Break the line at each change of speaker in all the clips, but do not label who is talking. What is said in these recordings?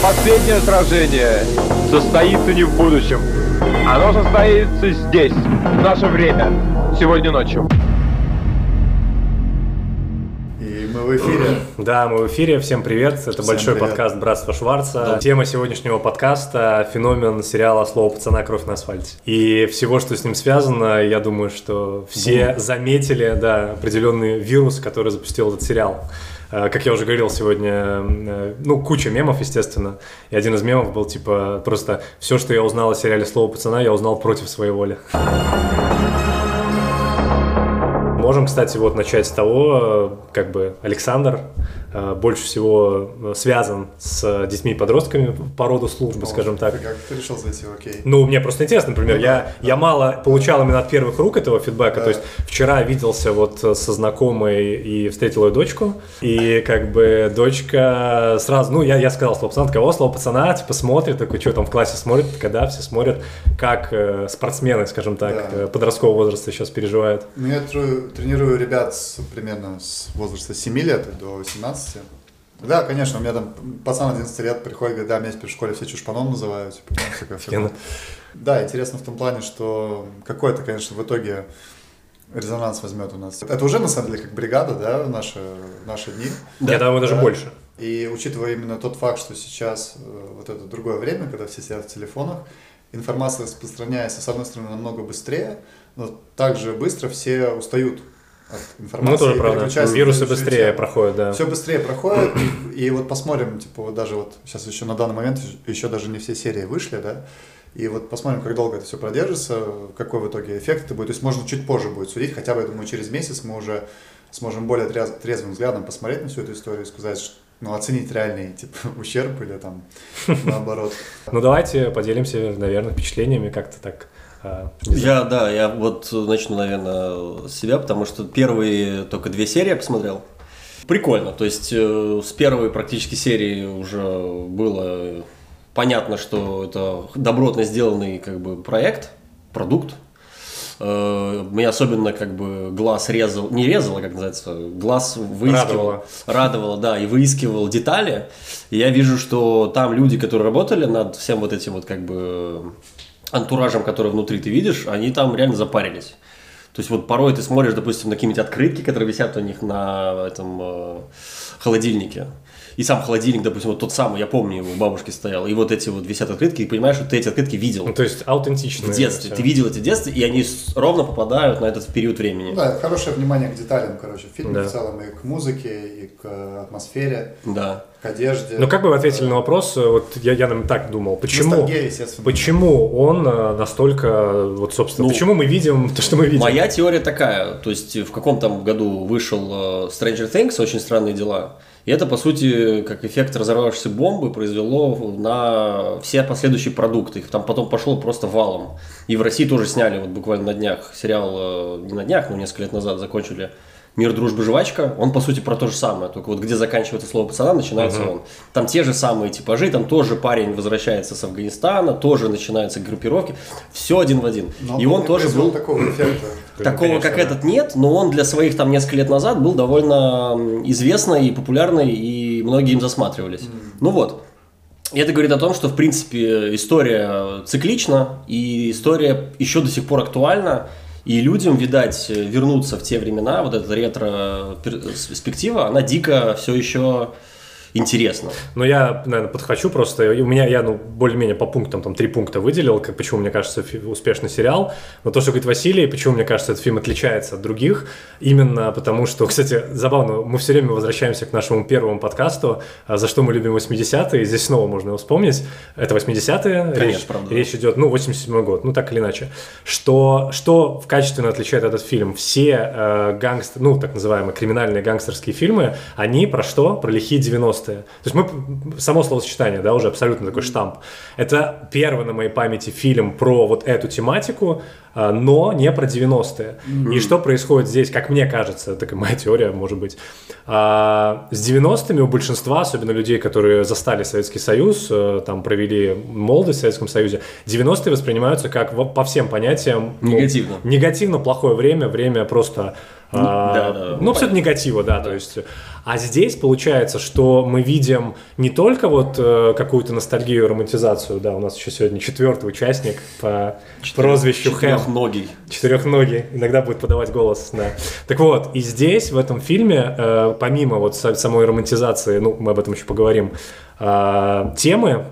Но последнее сражение состоится не в будущем. Оно состоится здесь, в наше время, сегодня ночью.
И мы в эфире.
Да, мы в эфире. Всем привет. Это
Всем
большой
привет.
подкаст «Братство Шварца».
Да.
Тема сегодняшнего подкаста – феномен сериала «Слово пацана. Кровь на асфальте». И всего, что с ним связано, я думаю, что все заметили, да, определенный вирус, который запустил этот сериал. Э, Как я уже говорил сегодня, э, ну, куча мемов, естественно. И один из мемов был, типа, просто все, что я узнал о сериале «Слово пацана», я узнал против своей воли. Можем, кстати, вот начать с того, э, как бы Александр больше всего э, связан с детьми и подростками по роду службы, скажем так.
Ты как ты решил зайти в окей?
Ну, мне просто интересно, например,
Ну
я,
да,
я мало получал именно от первых рук этого фидбэка,
Да.
то есть вчера виделся вот со знакомой и встретил ее дочку, и как бы дочка сразу, ну, я, я сказал слово пацана, такая, о, слово пацана, типа смотрит, такой, что там в классе смотрит, когда все смотрят, как э, спортсмены, скажем так,
Да.
э, подросткового возраста сейчас переживают.
Ну, я тренирую ребят с, примерно с возраста 7 лет до 18. Да, конечно, у меня там пацан 11 лет приходит, говорит, да, меня теперь в школе все чушпаном называют. Типа, ну. Да, интересно в том плане, что какой-то, конечно, в итоге резонанс возьмет у нас. Это уже, на самом деле, как бригада, да, в наши, наши дни.
Я думаю, даже
Да.
больше.
И учитывая именно тот факт, что сейчас э, вот это другое время, когда все сидят в телефонах, информация распространяется, с одной стороны, намного быстрее, но также быстро все устают от информации.
Ну, тоже правда. Вирусы быстрее
тему.
проходят, да.
Все быстрее проходит, и, вот посмотрим, типа, вот даже вот сейчас еще на данный момент еще даже не все серии вышли, да, и вот посмотрим, как долго это все продержится, какой в итоге эффект это будет. То есть можно чуть позже будет судить, хотя бы, я думаю, через месяц мы уже сможем более трез- трезвым взглядом посмотреть на всю эту историю и сказать, что, ну, оценить реальный, типа, ущерб или там наоборот.
Ну, давайте поделимся, наверное, впечатлениями как-то так. А, не знаю.
Я, да, я вот начну, наверное, с себя, потому что первые только две серии я посмотрел. Прикольно, то есть э, с первой практически серии уже было понятно, что это добротно сделанный как бы проект, продукт. Э, Меня особенно как бы глаз резал, не резал, а как называется, глаз выискивал.
Радовало.
Радовало, да, и выискивал детали. И я вижу, что там люди, которые работали над всем вот этим вот как бы антуражем, который внутри ты видишь, они там реально запарились. То есть вот порой ты смотришь, допустим, на какие-нибудь открытки, которые висят у них на этом э, холодильнике. И сам холодильник, допустим, вот тот самый, я помню, его у бабушки стоял, и вот эти вот висят открытки, и понимаешь, что ты эти открытки видел
Ну, то есть аутентично.
в детстве. Ты видел эти в детстве, и они ровно попадают на этот период времени.
Ну да, хорошее внимание к деталям, короче, в фильме
Да.
в целом, и к музыке, и к атмосфере,
Да.
К одежде.
Ну, как бы вы ответили на вопрос, э, вот я, я наверное, так думал, почему, почему он э, настолько, вот, собственно,
Ну,
почему мы видим то, что мы видим?
Моя теория такая, то есть в каком там году вышел э, Stranger Things, очень странные дела, и это, по сути, как эффект разорвавшейся бомбы произвело на все последующие продукты. Их там потом пошло просто валом. И в России тоже сняли вот буквально на днях сериал, не на днях, но несколько лет назад закончили «Мир, дружба, жвачка». Он, по сути, про то же самое. Только вот где заканчивается слово пацана, начинается он. Там те же самые типажи, там тоже парень возвращается с Афганистана, тоже начинаются группировки. Все один в один.
Но
и он тоже был...
такого эффекта.
Такого,
конечно,
как
да.
этот, нет, но он для своих там несколько лет назад был довольно известный и популярный, и многие им засматривались. Ну вот. И это говорит о том, что, в принципе, история циклична, и история еще до сих пор актуальна, и людям, видать, вернуться в те времена, вот эта ретро-перспектива, она дико все еще интересна.
Ну, я, наверное, подхвачу просто. У меня, я, ну, более-менее по пунктам, там, три пункта выделил, как, почему, мне кажется, успешный сериал. Но то, что говорит Василий, почему, мне кажется, этот фильм отличается от других, именно потому что, кстати, забавно, мы все время возвращаемся к нашему первому подкасту, а, за что мы любим 80-е, и здесь снова можно его вспомнить. Это 80-е,
Конечно,
речь,
правда.
речь идет, ну, 87 год, ну, так или иначе. Что, что в качественно отличает этот фильм? Все э, гангстер, ну, так называемые криминальные гангстерские фильмы, они про что? Про лихие 90-е. То есть мы, само словосочетание, да, уже абсолютно такой штамп. Это первый на моей памяти фильм про вот эту тематику, а, но не про 90-е. И что происходит здесь, как мне кажется, такая моя теория, может быть. А, С 90-ми у большинства, особенно людей, которые застали Советский Союз, э, там провели молодость в Советском Союзе, 90-е воспринимаются как по всем понятиям ну,
Негативно.
негативно плохое время, время просто а,
да, да,
ну, абсолютно негатива, да, то есть. А здесь получается, что мы видим не только вот э, какую-то ностальгию, романтизацию, да, у нас еще сегодня четвертый участник по прозвищу Хэм.
Четырехногий.
Четырехногий, иногда будет подавать голос, да. Так вот, и здесь, в этом фильме, э, помимо вот са- самой романтизации, ну, мы об этом еще поговорим, э, темы,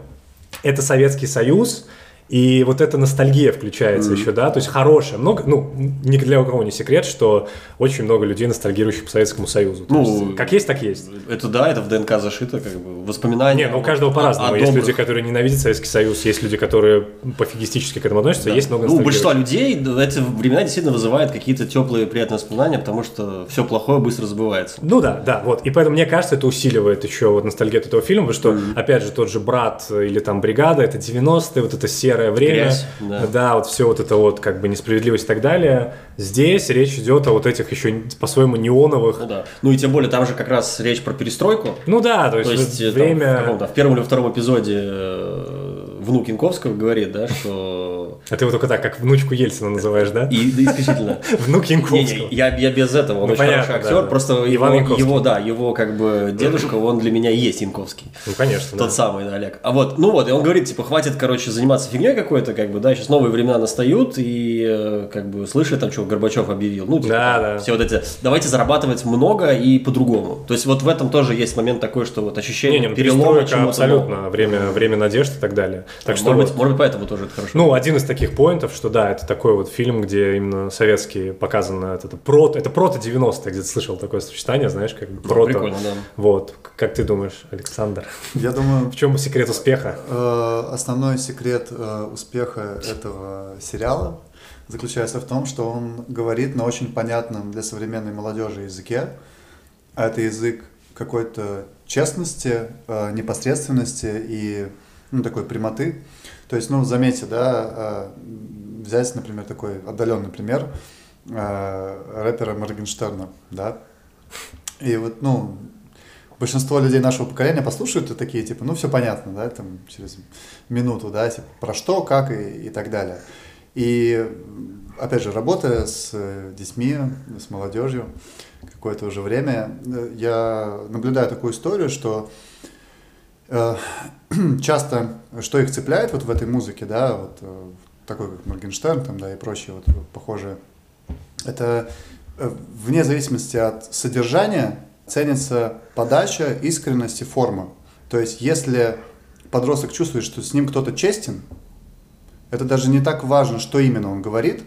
это Советский Союз, и вот эта ностальгия включается еще, да, то есть хорошая. Много, ну, ни для кого не секрет, что очень много людей ностальгирующих по Советскому Союзу. То
Ну,
есть, как есть, так есть.
Это да, это в ДНК зашито, как бы воспоминания.
Не, ну у каждого
о-
по-разному.
о
Есть
добрых.
люди, которые ненавидят Советский Союз, есть люди, которые пофигистически к этому относятся, есть много
Ну, у большинства людей да, эти времена действительно вызывают какие-то теплые, приятные воспоминания, потому что все плохое быстро забывается.
Ну да, да, вот. И поэтому, мне кажется, это усиливает еще вот ностальгию от этого фильма, потому что, опять же, тот же «Брат» или там «Бригада» — это 90-е, вот это серое время.
Грязь, да.
вот все вот это вот как бы несправедливость и так далее. Здесь речь идет о вот этих еще по-своему неоновых.
Ну да. Ну и тем более там же как раз речь про перестройку.
Ну да, то есть,
То есть э, там
время...
в, каком-то- в первом или втором эпизоде э, внук Янковского говорит, да, что...
А ты его только так, как внучку Ельцина называешь, да?
И да, исключительно.
Внук Янковского.
я, я без этого, он
Ну,
очень
понятно,
хороший актер,
да.
просто
Иван
его,
Янковский.
его, да, его как бы дедушка, он для меня есть Янковский.
Ну, конечно,
Тот
да.
самый, да, Олег. А вот, ну вот, и он говорит, типа, хватит, короче, заниматься фигней какой-то, как бы, да, сейчас новые времена настают, и, э, как бы, слышали там, что Горбачев объявил, ну, типа,
Да, да.
все вот эти, давайте зарабатывать много и по-другому. То есть, вот в этом тоже есть момент такой, что вот ощущение
Не, не, ну,
перелома чему-то
абсолютно. Время, время надежд и так далее. Так что
может,
вот-
быть, может быть, поэтому тоже это хорошо.
Ну, один из таких поинтов, что да, это такой вот фильм, где именно советские показано, это, это прото, это прото 90 где-то слышал такое сочетание, знаешь, как бы прото.
прикольно, да.
Вот, как ты думаешь, Александр?
Я думаю,
В чем секрет успеха?
Э, Основной секрет э, успеха этого сериала заключается в том, что он говорит на очень понятном для современной молодежи языке. А это язык какой-то честности, э, непосредственности и ну, такой прямоты. То есть, ну, заметьте, да, э, взять, например, такой отдаленный пример э, рэпера Моргенштерна, да, и вот, ну, большинство людей нашего поколения послушают и такие, типа, ну, все понятно, да, там, через минуту, да, типа, про что, как и, и так далее. И, опять же, работая с детьми, с молодежью какое-то уже время, я наблюдаю такую историю, что э, часто, что их цепляет вот в этой музыке, да, вот э, такой как Моргенштерн, там, да, и прочие вот похожие, это э, вне зависимости от содержания ценится подача, искренность и форма. То есть, если подросток чувствует, что с ним кто-то честен, это даже не так важно, что именно он говорит,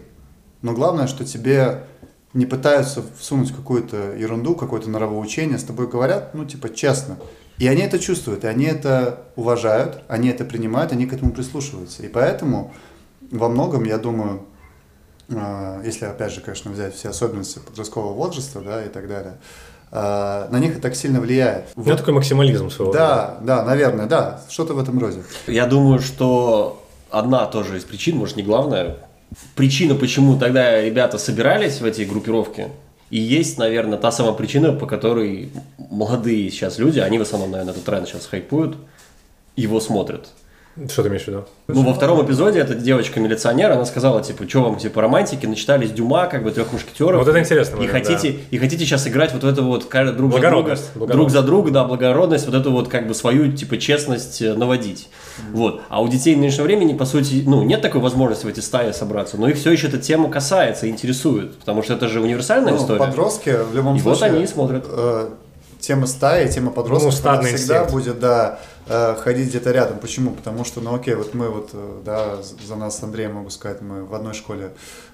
но главное, что тебе не пытаются всунуть какую-то ерунду, какое-то норовоучение, с тобой говорят, ну, типа, честно. И они это чувствуют, и они это уважают, они это принимают, они к этому прислушиваются. И поэтому во многом, я думаю, э, если, опять же, конечно, взять все особенности подросткового возраста, да, и так далее, э, на них это так сильно влияет.
Ну, такой максимализм своего. рода.
Да, да, наверное, да, что-то в этом роде.
Я думаю, что одна тоже из причин, может не главная, причина, почему тогда ребята собирались в эти группировки, и есть, наверное, та самая причина, по которой молодые сейчас люди, они в основном, наверное, этот тренд сейчас хайпуют, его смотрят.
Что ты имеешь в виду?
Ну, во втором эпизоде эта девочка-милиционер, она сказала, типа, что вам, типа, романтики, начитались Дюма, как бы, трех мушкетеров.
Вот это интересный
и
момент,
хотите, и хотите сейчас играть вот в это вот друг за друга,
Благородность,
друг за друга, да, благородность, вот эту вот, как бы, свою, типа, честность э, Вот. А у детей нынешнего времени, по сути, ну, нет такой возможности в эти стаи собраться, но их все еще эта тема касается, интересует, потому что это же универсальная
Ну,
история.
подростки в любом
И вот
случае.
они и смотрят.
э, тема стаи, тема подростков,
Ну,
всегда
инстинкт.
будет, да, э, ходить где-то рядом. Почему? Потому что, ну окей, вот мы вот, э, да, за нас с Андреем могу сказать, мы в одной школе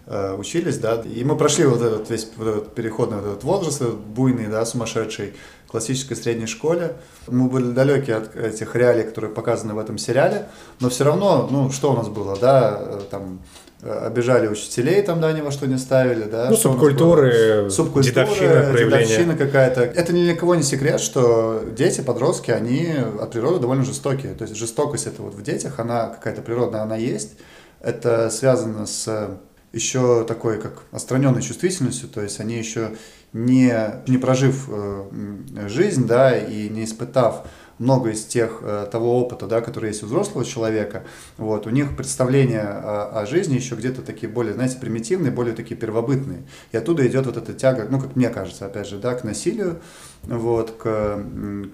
э, учились, да, и мы прошли вот этот весь вот этот переходный вот этот возраст, этот буйный, да, сумасшедший, в классической средней школе. Мы были далеки от этих реалий, которые показаны в этом сериале, но все равно, ну, что у нас было, да, э, там, э, обижали учителей, там, да, ни во что не ставили, да.
Ну, субкультуры,
субкультура,
дедовщина, проявление.
дедовщина какая-то. Это ни для кого не секрет, что дети, подростки, они от природы довольно жестокие. То есть жестокость это вот в детях, она какая-то природная, она есть. Это связано с еще такой, как отстраненной чувствительностью, то есть они еще не, не прожив э, жизнь, да, и не испытав много из тех, э, того опыта, да, который есть у взрослого человека, вот, у них представления о, о жизни еще где-то такие более, знаете, примитивные, более такие первобытные. И оттуда идет вот эта тяга, ну, как мне кажется, опять же, да, к насилию, вот, к,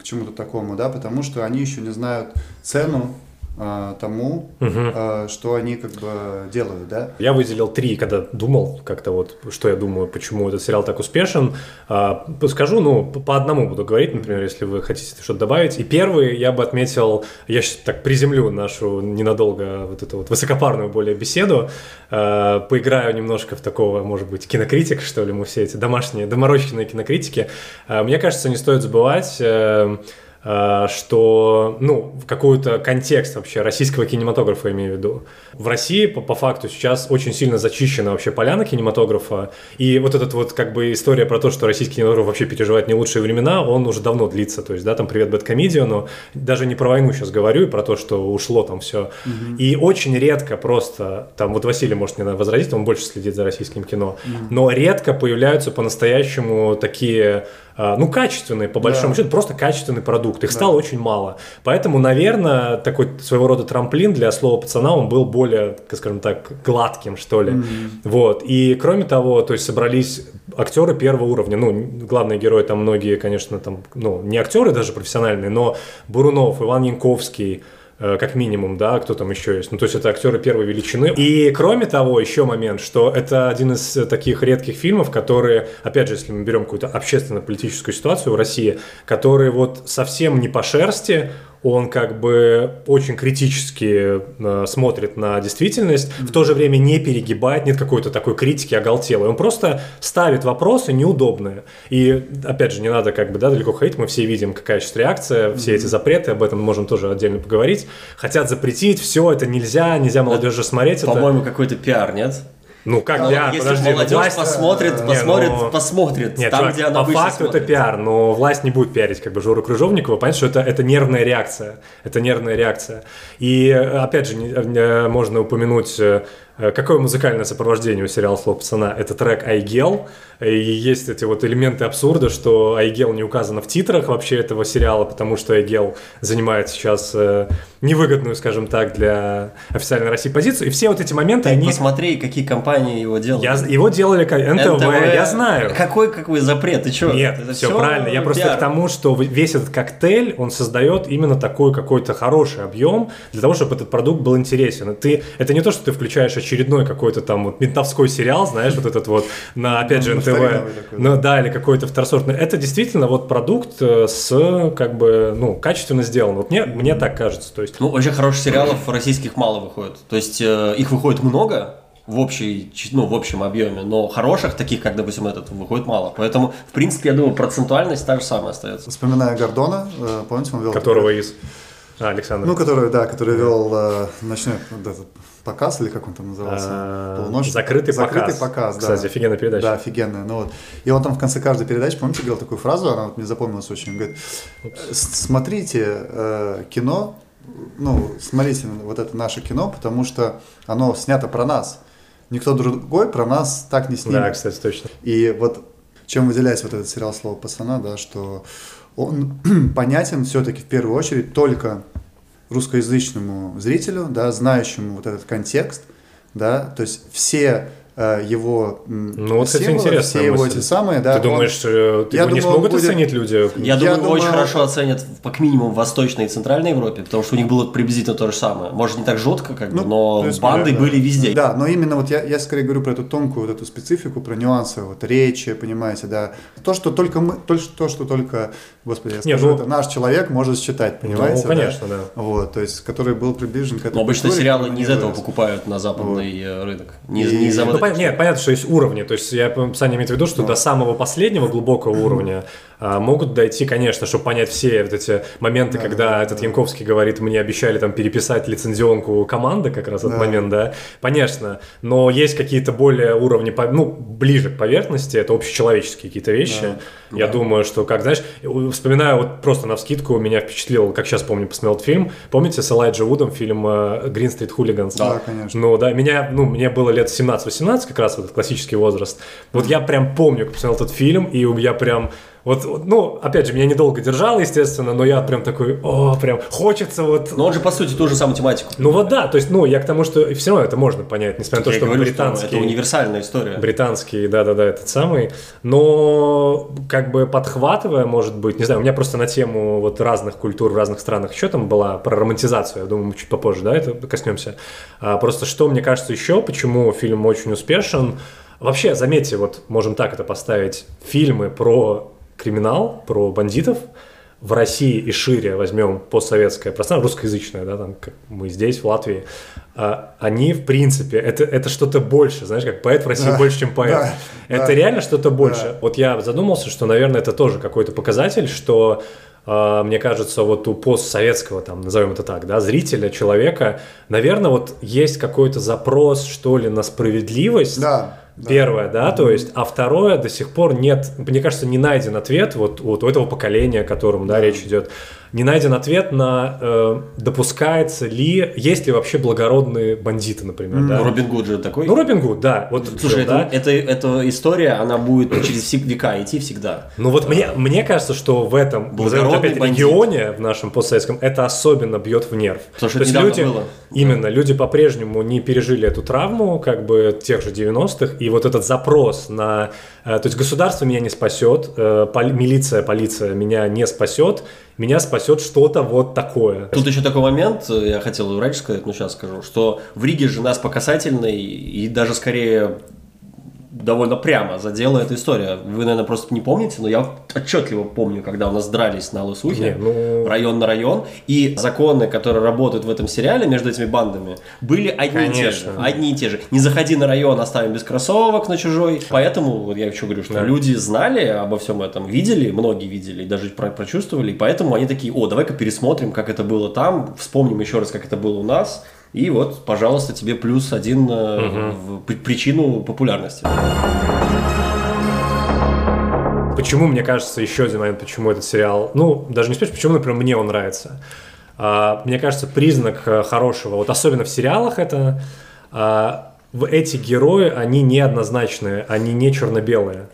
к чему-то такому, да, потому что они еще не знают цену тому, а, что они как бы делают, да.
Я выделил три, когда думал как-то вот, что я думаю, почему этот сериал так успешен. А, Скажу, ну, по одному буду говорить, например, если вы хотите что-то добавить. И первый я бы отметил, я сейчас так приземлю нашу ненадолго вот эту вот высокопарную более беседу, а, поиграю немножко в такого, может быть, кинокритик, что ли, мы все эти домашние, доморощенные кинокритики. А, Мне кажется, не стоит забывать, э, э, что, ну, в какой-то контекст вообще российского кинематографа, я имею в виду. В России, по, по факту, сейчас очень сильно зачищена вообще поляна кинематографа, и вот этот вот, как бы, история про то, что российский кинематограф вообще переживает не лучшие времена, он уже давно длится, то есть, да, там, привет, Бэткомедия, но даже не про войну сейчас говорю, и про то, что ушло там все. И очень редко просто, там, вот Василий может мне возразить, он больше следит за российским кино, но редко появляются по-настоящему такие ну, качественные, по большому
Да.
счету, просто качественный продукт. Их стало очень мало. Поэтому, наверное, такой своего рода трамплин для слова пацана, он был более, скажем так, гладким, что ли. Вот. И кроме того, то есть собрались актеры первого уровня. Ну, главные герои там многие, конечно, там, ну, не актеры даже профессиональные, но Бурунов, Иван Янковский, как минимум, да, кто там еще есть. Ну, то есть это актеры первой величины. И кроме того, еще момент, что это один из э, таких редких фильмов, которые, опять же, если мы берем какую-то общественно-политическую ситуацию в России, которые вот совсем не по шерсти, он как бы очень критически э, смотрит на действительность, в то же время не перегибает, нет какой-то такой критики оголтелой. Он просто ставит вопросы неудобные. И, опять же, не надо как бы да, далеко ходить, мы все видим, какая сейчас реакция, все эти запреты, об этом мы можем тоже отдельно поговорить. Хотят запретить, все, это нельзя, нельзя молодежи смотреть. это-
По-моему, какой-то пиар, нет?
Ну как
Ну,
пиар,
Если
подожди, ну,
молодежь
власть-
посмотрит,
Не,
посмотрит,
ну-
посмотрит.
Нет,
там,
чувак,
где она
по факту это
смотрит.
пиар, но власть не будет пиарить как бы Жору Крыжовникова, понятно, что это, это нервная реакция, это нервная реакция. И э, опять же, э, можно упомянуть, э, какое музыкальное сопровождение у сериала «Слово пацана» — это трек «Айгел», и есть эти вот элементы абсурда, что Айгел не указано в титрах вообще этого сериала, потому что Айгел занимает сейчас э, невыгодную, скажем так, для официальной России позицию, и все вот эти моменты,
Ты
они...
посмотри, какие компании его делают.
Я, его делали как НТВ, я знаю.
Какой, какой запрет? Ты что?
Нет, все, правильно. Я просто к тому, что весь этот коктейль, он создает именно такой какой-то хороший объем для того, чтобы этот продукт был интересен. Ты, это не то, что ты включаешь очередной какой-то там вот ментовской сериал, знаешь, вот этот вот на, опять же,
Ну,
НТВ.
такой,
Ну да, или какой-то второсортный. Это действительно вот продукт э, с как бы, ну, качественно сделан. Вот мне, мне так кажется. То есть
Ну, очень хороших сериалов российских мало выходит. То есть э, их выходит много в, общей, ну, в общем объеме, но хороших, таких, как, допустим, этот, выходит мало. Поэтому, в принципе, я думаю, процентуальность та же самая остается.
Вспоминая Гордона, э, помните, он вел...
которого из... А, Александр.
Ну, который, да, который вел э, ночной этот показ, или как он там назывался?
А,
Полуночный?
«Закрытый показ».
показ, да.
Кстати, офигенная передача.
Да, офигенная. Ну, вот. И он там в конце каждой передачи, помните, говорил такую фразу, она вот мне запомнилась очень. Он говорит, «С- смотрите э, кино, ну, смотрите вот это наше кино, потому что оно снято про нас. Никто другой про нас так не снимет.
Да, кстати, точно.
И вот чем выделяется вот этот сериал «Слово пацана», да, что он понятен все-таки в первую очередь только русскоязычному зрителю, да, знающему вот этот контекст, да, то есть все его м,
Ну, вот,
символы,
интересная
все его
мысль.
эти самые, да.
Ты
он-
думаешь, э,
Я
его не
думал,
смогут
будет-
оценить люди?
Я,
Я
думаю,
думаю-
очень хорошо оценят, в- как минимум, в Восточной и Центральной Европе, потому что у них было приблизительно то же самое. Может, не так жестко, как бы,
Ну,
но
то есть,
банды
да,
были
да.
везде.
Да, но именно вот я, я скорее говорю про эту тонкую вот эту специфику, про нюансы вот речи, понимаете, да. То, что только мы, то, что, то, что только, господи, я
Не,
скажу,
ну-
это наш человек может считать, понимаете?
Ну, конечно, да.
Вот, то есть, который был приближен к этой
Но обычно
культуре,
сериалы не из этого покупают на западный э, рынок. Не,
И-
не из-за
Ну,
этих
нет, понятно, что есть уровни. То есть я Саня имеет в виду, что до самого последнего глубокого уровня а, могут дойти, конечно, чтобы понять все вот эти моменты, когда этот Янковский говорит, мне обещали там переписать лицензионку команды, как раз этот
Да.
момент, да. Конечно, но есть какие-то более уровни, по- ну, ближе к поверхности, это общечеловеческие какие-то вещи. Я думаю, что, как, знаешь, вспоминаю вот просто на вскидку, меня впечатлил, как сейчас помню, посмотрел этот фильм. Помните с Элайджа Вудом фильм э, «Грин Стрит Хулиганс»?
Да, конечно.
Ну да, меня, ну, мне было лет 17-18, как раз вот этот классический возраст. Вот я прям помню, как посмотрел этот фильм, и я прям Вот, вот, ну, опять же, меня недолго держало, естественно, но я прям такой, о, прям хочется вот...
Но он же, по сути, ту же самую тематику.
Ну вот да, то есть, ну, я к тому, что все равно это можно понять, несмотря на то,
Я
что
говорю,
британский...
это универсальная история.
Британский, да-да-да, этот самый. Но как бы подхватывая, может быть, не знаю, у меня просто на тему вот разных культур в разных странах еще там была про романтизацию, я думаю, мы чуть попозже, да, это коснемся. А, просто что мне кажется еще, почему фильм очень успешен, Вообще, заметьте, вот можем так это поставить, фильмы про криминал, про бандитов в России и шире возьмем постсоветское пространство, русскоязычное, да, там, как мы здесь, в Латвии, а, они, в принципе, это, это что-то больше, знаешь, как поэт в России
Да,
больше, чем поэт.
да,
это
да.
реально что-то больше.
Да.
Вот я задумался, что, наверное, это тоже какой-то показатель, что а, мне кажется, вот у постсоветского, там, назовем это так, да, зрителя, человека, наверное, вот есть какой-то запрос, что ли, на справедливость.
Да. Да.
Первое, да, то есть, а второе, до сих пор нет, мне кажется, не найден ответ, вот, вот у этого поколения, о котором, да, речь идет, не найден ответ на, э, допускается ли, есть ли вообще благородные бандиты, например, да.
Ну, Робин Гуд же такой.
Ну, Робин Гуд, да, вот,
Слушай,
да.
это, это, эта история, она будет через века идти всегда.
Ну вот мне, мне кажется, что в этом
Благородный
опять,
бандит.
регионе, в нашем постсоветском, это особенно бьет в нерв.
Потому что
То есть люди,
было.
именно, люди по-прежнему не пережили эту травму, как бы тех же 90-х, и вот этот запрос на... э, То есть государство меня не спасет, э, милиция, полиция меня не спасет, меня спасет что-то вот такое.
Тут еще такой момент, э, я хотел раньше сказать, но сейчас скажу, что в Риге же нас по касательной и даже скорее довольно прямо задела эта история. Вы, наверное, просто не помните, но я отчетливо помню, когда у нас дрались на Лысухе,
ну-
район на район, и законы, которые работают в этом сериале между этими бандами, были одни и те же.
Конечно.
Одни и те же. Не заходи на район, оставим без кроссовок на чужой. Поэтому, вот я еще говорю, что
Да.
люди знали обо всем этом, видели, многие видели, даже про- прочувствовали, и поэтому они такие, о, давай-ка пересмотрим, как это было там, вспомним еще раз, как это было у нас, и вот, пожалуйста, тебе плюс один э, в при- причину популярности.
Почему, мне кажется, еще один момент, почему этот сериал, ну, даже не спрашиваю, почему, например, мне он нравится. А, мне кажется, признак э, хорошего, вот особенно в сериалах это, а, эти герои, они неоднозначные, они не черно-белые.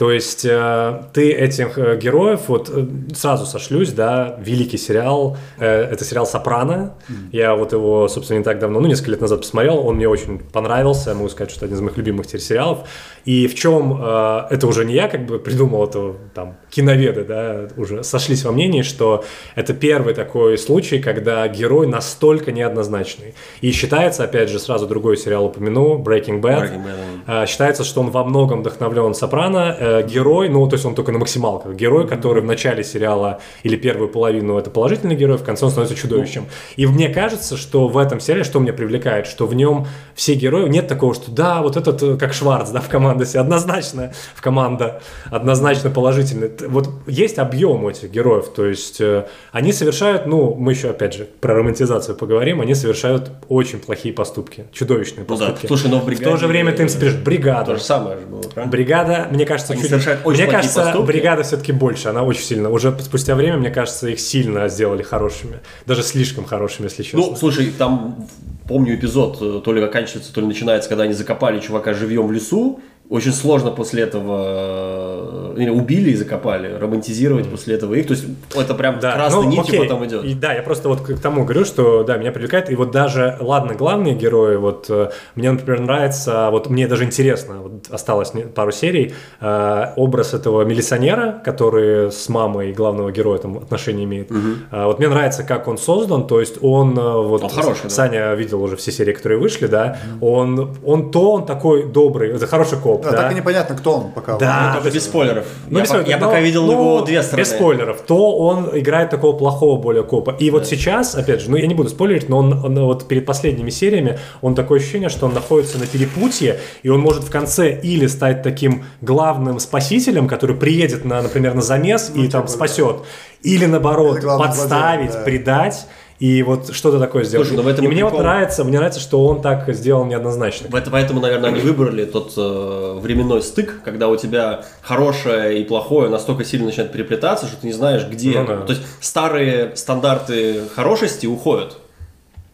То есть э, ты этих э, героев, вот э, сразу сошлюсь, да, великий сериал, э, это сериал «Сопрано», я вот его, собственно, не так давно, ну, несколько лет назад посмотрел, он мне очень понравился, могу сказать, что это один из моих любимых теперь сериалов, и в чем, э, это уже не я как бы придумал, это там киноведы, да, уже сошлись во мнении, что это первый такой случай, когда герой настолько неоднозначный. И считается, опять же, сразу другой сериал упомяну, Breaking Bad,
Breaking Bad,
Считается, что он во многом вдохновлен Сопрано. Э, Герой, ну, то есть он только на максималках. Герой, который в начале сериала или первую половину это положительный герой, в конце он становится чудовищем. И мне кажется, что в этом сериале, что меня привлекает, что в нем все герои, нет такого, что да, вот этот, э, как Шварц, да, в команде, однозначно в команда, однозначно положительный. Вот есть объем этих героев, то есть э, они совершают, ну, мы еще, опять же, про романтизацию поговорим, они совершают очень плохие поступки, чудовищные
Ну да,
поступки.
слушай, но в
В
«Бригаде»
то же время ты им сопереживаешь бригаду.
То же самое же было, правильно?
Бригада, мне кажется,
Они совершают очень
мне
плохие
кажется,
поступки.
бригада все-таки больше, она очень сильно. Уже спустя время, мне кажется, их сильно сделали хорошими, даже слишком хорошими, если честно.
Ну, слушай, там помню эпизод, э, то ли оканчивается, то ли начинается, когда они закопали чувака живьем в лесу. Очень сложно после этого э, или убили и закопали, романтизировать после этого их. То есть это прям красной
ну,
нитью
окей.
потом идет.
И да, я просто вот к тому говорю, что да, меня привлекает. И вот даже, ладно, главные герои, вот э, мне, например, нравится, вот мне даже интересно, вот осталось пару серий, э, образ этого милиционера, который с мамой главного героя там отношения имеет. Э, вот мне нравится, как он создан, то есть он вот
Он хороший, да.
Саня видел уже все серии, которые вышли, да, он, он то, он такой добрый, это хороший коп,
Да,
да.
так и непонятно, кто он пока.
Да.
Ну, только без спойлеров.
Ну,
я
без
по-
спойлеров,
я
но-
пока видел
ну,
его две стороны.
Без спойлеров. То он играет такого плохого более копа. И вот сейчас, опять же, ну я не буду спойлерить, но он, он вот перед последними сериями, он такое ощущение, что он находится на перепутье, и он может в конце или стать таким главным спасителем, который приедет, на, например, на замес и там спасет, или наоборот подставить,
да.
предать. И вот что-то такое сделать.
Слушай, ну в этом
и
и
мне вот
прикол.
нравится, мне нравится, что он так сделал неоднозначно.
В это- Поэтому, наверное, они выбрали тот э, временной стык, когда у тебя хорошее и плохое настолько сильно начинает переплетаться, что ты не знаешь, где.
Ну да.
То есть старые стандарты хорошести уходят.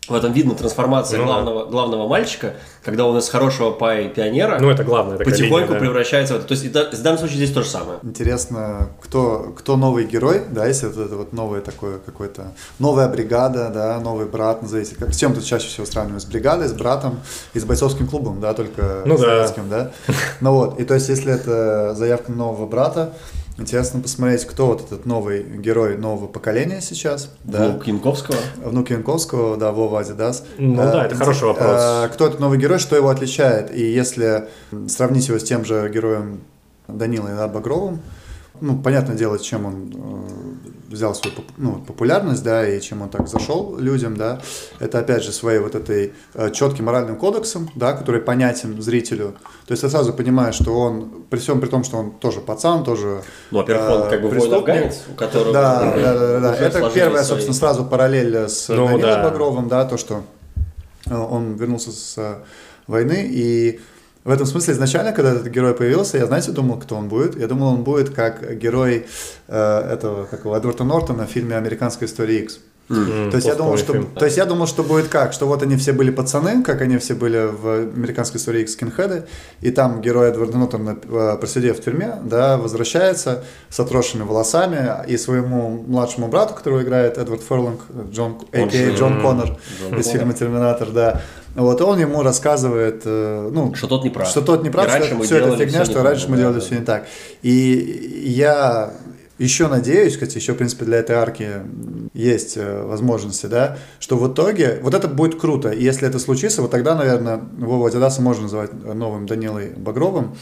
В этом видно трансформация
Ну да.
главного, главного мальчика, когда он из хорошего пай пионера
Ну, это главное. такая
потихоньку
линия, да.
превращается в это. То есть это- в данном случае здесь то же самое.
Интересно, кто, кто новый герой, да, если это, это вот новое такое какое-то, новая бригада, да, новый брат, назовите, как, с чем тут чаще всего сравнивают, с бригадой, с братом и с бойцовским клубом, да, только
Ну да.
советским, да, ну вот, и то есть, если это заявка на нового брата, интересно посмотреть, кто вот этот новый герой нового поколения сейчас, да,
Внук Янковского.
внук Янковского, да, Вова Адидас.
Ну
Э,
да, это хороший вопрос.
э, Кто этот новый герой, что его отличает? И если сравнить его с тем же героем Данилой да, Багровым, ну, понятное дело, чем он э, взял свою ну, популярность, да, и чем он так зашел людям, да, это опять же своей вот этой э, четким моральным кодексом, да, который понятен зрителю. То есть ты сразу понимаешь, что он, при всем при том, что он тоже пацан, тоже
Ну, во-первых, он
э,
как бы
преступник.
у которого
Да, да, да, да, Это первая,
свои-
собственно, сразу параллель с
Ну,
Данилой
да.
Багровым, да, то, что э, он вернулся с войны, и в этом смысле изначально, когда этот герой появился, я, знаете, думал, кто он будет? Я думал, он будет как герой э, этого, как его, Эдварда Нортона в фильме «Американская история X».
М,
То есть, я думал, что,
фильм.
то есть я думал, что будет как, что вот они все были пацаны, как они все были в американской истории X скинхеды, и там герой Эдварда Нортона, э, просидев в тюрьме, да, возвращается с отросшими волосами и своему младшему брату, которого играет Эдвард Ферлинг, Джон,
Он
а.к.а. Джон Коннор
Джон
из фильма «Терминатор», да. Вот он ему рассказывает, э, ну,
Что тот не прав.
что тот не прав, что все это фигня, что раньше мы делали все не так. И я еще надеюсь, кстати, еще, в принципе, для этой арки есть э, возможности, да, что в итоге, вот это будет круто, и если это случится, вот тогда, наверное, Вова Адидаса можно называть новым Данилой Багровым,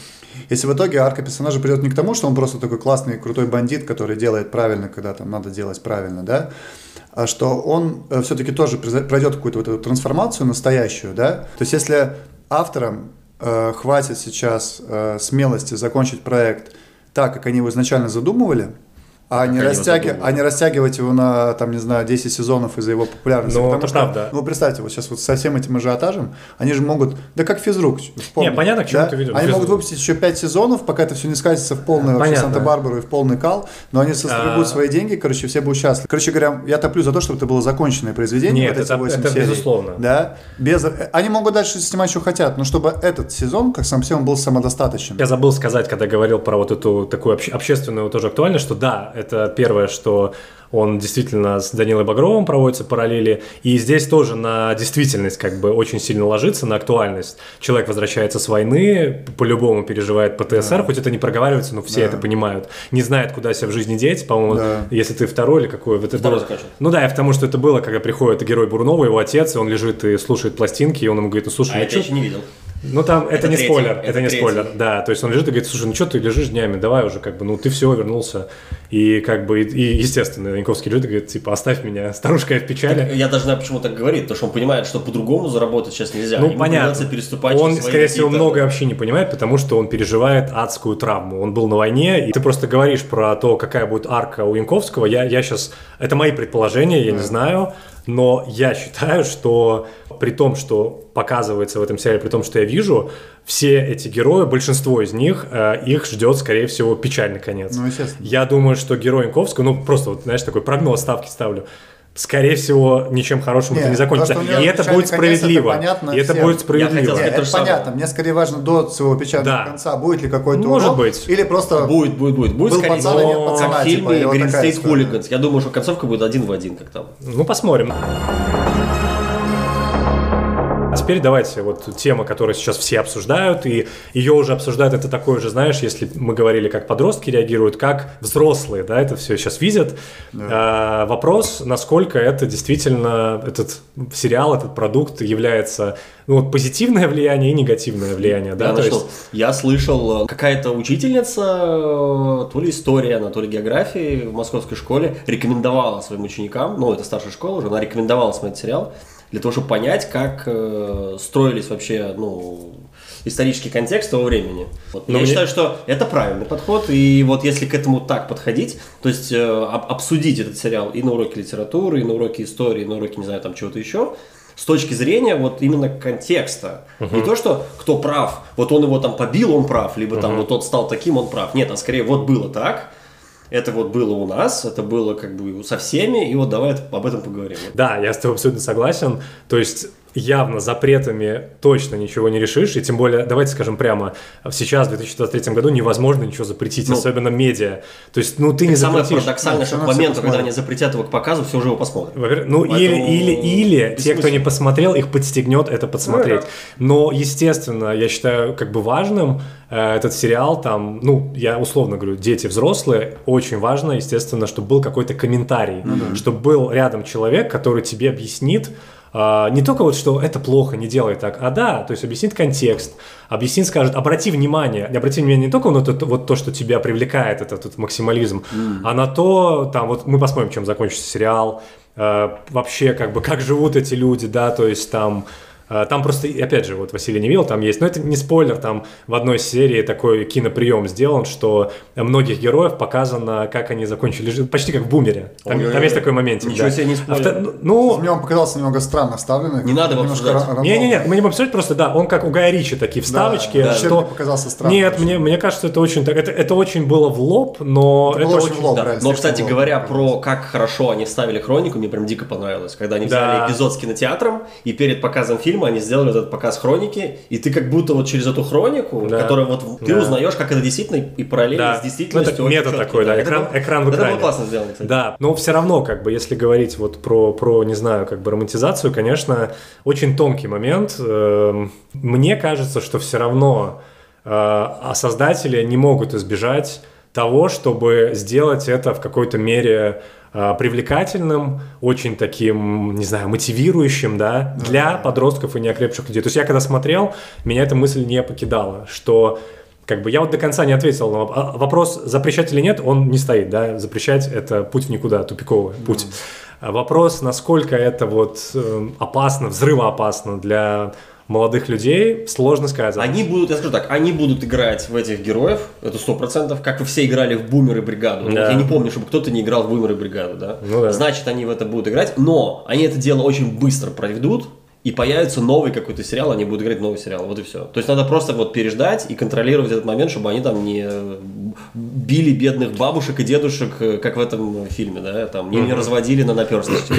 если в итоге арка персонажа придет не к тому, что он просто такой классный, крутой бандит, который делает правильно, когда там надо делать правильно, да, а что он все-таки тоже пройдет какую-то вот эту трансформацию настоящую, да, то есть если авторам э, хватит сейчас э, смелости закончить проект так, как они его изначально задумывали, а не, растяги- а не растягивать его на, там, не знаю, 10 сезонов из-за его популярности.
Ну, это
что,
правда.
Ну, представьте, вот сейчас вот со всем этим ажиотажем, они же могут, да как физрук, вспомни,
Не, понятно, к чему
да?
ты ведешь.
Они
Физрук.
могут выпустить еще 5 сезонов, пока это все не скатится в полную вообще. Санта-Барбару и в полный кал, но они состригут
А.
свои деньги, короче, все будут счастливы. Короче говоря, я топлю за то, чтобы это было законченное произведение.
Нет,
вот эти
это-
8
это
серий.
безусловно.
Да, без... Они могут дальше снимать, что хотят, но чтобы этот сезон, как сам он был самодостаточен.
Я забыл сказать, когда говорил про вот эту такую обще- общественную тоже актуальность, что да, это первое, что он действительно с Данилой Багровым проводится параллели, и здесь тоже на действительность как бы очень сильно ложится, на актуальность. Человек возвращается с войны, по-любому переживает ПТСР, хоть это не проговаривается, но все
Да.
это понимают. Не знает, куда себя в жизни деть, по-моему,
Да.
если ты второй или какой. Вот это
Второй закончил.
Ну да, я потому что это было, когда приходит герой Бурнова, его отец, и он лежит и слушает пластинки, и он ему говорит, ну слушай,
А
ну
я еще не видел.
Ну там это,
Это
не
третий,
спойлер,
это
это, не
третий.
спойлер, да. То есть он лежит и говорит, слушай, ну что ты лежишь днями, давай уже как бы, ну ты все вернулся и как бы и, естественно Янковский лежит и говорит типа оставь меня, старушка я в печали.
Я даже знаю, почему так говорит, потому что он понимает, что по-другому заработать сейчас нельзя.
Ну
Ему
понятно.
переступать
Он скорее всего многое вообще не понимает, потому что он переживает адскую травму. Он был на войне, и ты просто говоришь про то, какая будет арка у Янковского. Я я сейчас это мои предположения, я не знаю. Но я считаю, что при том, что показывается в этом сериале, при том, что я вижу, все эти герои, большинство из них, э, их ждет, скорее всего, печальный конец.
Ну, естественно.
Я думаю, что герой Янковского, ну, просто, вот, знаешь, такой прогноз ставки ставлю, скорее всего, ничем хорошим это
Не,
закончится.
то,
И это будет
конец, это
справедливо.
понятно
И это
всем.
будет справедливо.
хотел
Не,
сказать то
это
самое.
понятно. Мне скорее важно до своего печального
Да.
конца, будет ли какой-то
Может
урок,
быть.
или просто
Будет, будет, будет. Будет скорее
пацан, а нет
но
пацана,
как в
типа,
фильме
вот
Green State. Hooligans. Я думаю, что концовка будет один в один, как там.
Ну, посмотрим. Теперь давайте, вот тема, которую сейчас все обсуждают, и ее уже обсуждают, это такое же, знаешь, если мы говорили, как подростки реагируют, как взрослые, да, это все сейчас видят. А, вопрос, насколько это действительно, этот сериал, этот продукт является, ну, вот позитивное влияние и негативное влияние, да,
Я,
то
нашел.
есть...
Я слышал, э, какая-то учительница, э, то ли история, она, то ли географии в московской школе рекомендовала своим ученикам, ну, это старшая школа уже, она рекомендовала смотреть сериал для того, чтобы понять, как э, строились вообще, ну, исторический контекст того времени. Вот.
Но
Я
мне-
считаю, что это правильный подход, и вот если к этому так подходить, то есть э, об- обсудить этот сериал и на уроке литературы, и на уроке истории, и на уроке, не знаю, там чего-то еще, с точки зрения вот именно контекста. Не то, что кто прав, вот он его там побил, он прав, либо там вот тот стал таким, он прав. Нет, а скорее вот было так, Это вот было у нас, это было как бы со всеми, и вот давай об этом поговорим.
Да, я с тобой абсолютно согласен. То есть явно запретами точно ничего не решишь, и тем более, давайте скажем прямо, сейчас, в 2023 году, невозможно ничего запретить,
Ну,
особенно медиа. То есть, ну, ты не
Самое
запретишь.
парадоксальное,
Ну,
что к моменту, когда они запретят его к показу, все уже его посмотрят.
Во-первых, Ну,
Поэтому
или, или, или те, кто не посмотрел, их подстегнет это подсмотреть. Но, естественно, я считаю как бы важным э, этот сериал, там, ну, я условно говорю, дети, взрослые, очень важно, естественно, чтобы был какой-то комментарий, чтобы был рядом человек, который тебе объяснит, а, не только вот, что это плохо, не делай так, а да, то есть объяснит контекст, объяснит, скажет, обрати внимание, обрати внимание не только на то, вот то, что тебя привлекает, этот, этот максимализм, а на то, там, вот мы посмотрим, чем закончится сериал, э, вообще, как бы, как живут эти люди, да, то есть там, там просто, опять же, вот Василий не видел, там есть, но это не спойлер, там в одной серии такой киноприем сделан, что многих героев показано, как они закончили жизнь, почти как в «Бумере». Там,
Ой-ой-ой.
там есть такой моментик.
Ничего
да.
себе, не спойлер.
Авто- ну,
Мне он показался немного странно вставленный.
Не надо обсуждать.
не-не-не, мы не будем обсуждать, просто да, он как у Гая Ричи, такие вставочки,
да,
что...
мне показался странно
Нет, мне, мне кажется, это очень, так- это, это очень было в лоб, но
Это
это,
было
очень...
очень в лоб.
Да.
реально,
Но, кстати
много
говоря, про как хорошо они вставили хронику, мне прям дико понравилось. Когда они
Да.
взяли эпизод с кинотеатром, и перед показом фильма они сделали этот показ хроники, и ты как будто вот через эту хронику,
Да.
которую вот ты
Да.
узнаешь, как это действительно и параллельно
Да.
с действительностью.
Ну, это метод
чёткий,
такой, да,
Это
экран-
было-
экран в
Это
экране.
было классно сделано, кстати.
Да, но все равно, как бы, если говорить вот про, про, не знаю, как бы романтизацию, конечно, очень тонкий момент. Эм, Мне кажется, что все равно э, а создатели не могут избежать того, чтобы сделать это в какой-то мере привлекательным, очень таким, не знаю, мотивирующим, да, для подростков и неокрепших людей. То есть я когда смотрел, меня эта мысль не покидала, что как бы я вот до конца не ответил на а вопрос, запрещать или нет, он не стоит, да, запрещать это путь в никуда, тупиковый путь. Вопрос, насколько это вот э, опасно, взрывоопасно для молодых людей, сложно сказать.
Они будут, я скажу так, они будут играть в этих героев, это сто процентов, как вы все играли в Бумер и Бригаду.
Да.
Я не помню, чтобы кто-то не играл в Бумер и Бригаду, да?
Ну да.
Значит, они в это будут играть, но они это дело очень быстро проведут, и появится новый какой-то сериал, они будут играть новый сериал, вот и все. То есть надо просто вот переждать и контролировать этот момент, чтобы они там не били бедных бабушек и дедушек, э, как в этом фильме, да, там, не, не разводили на наперстности.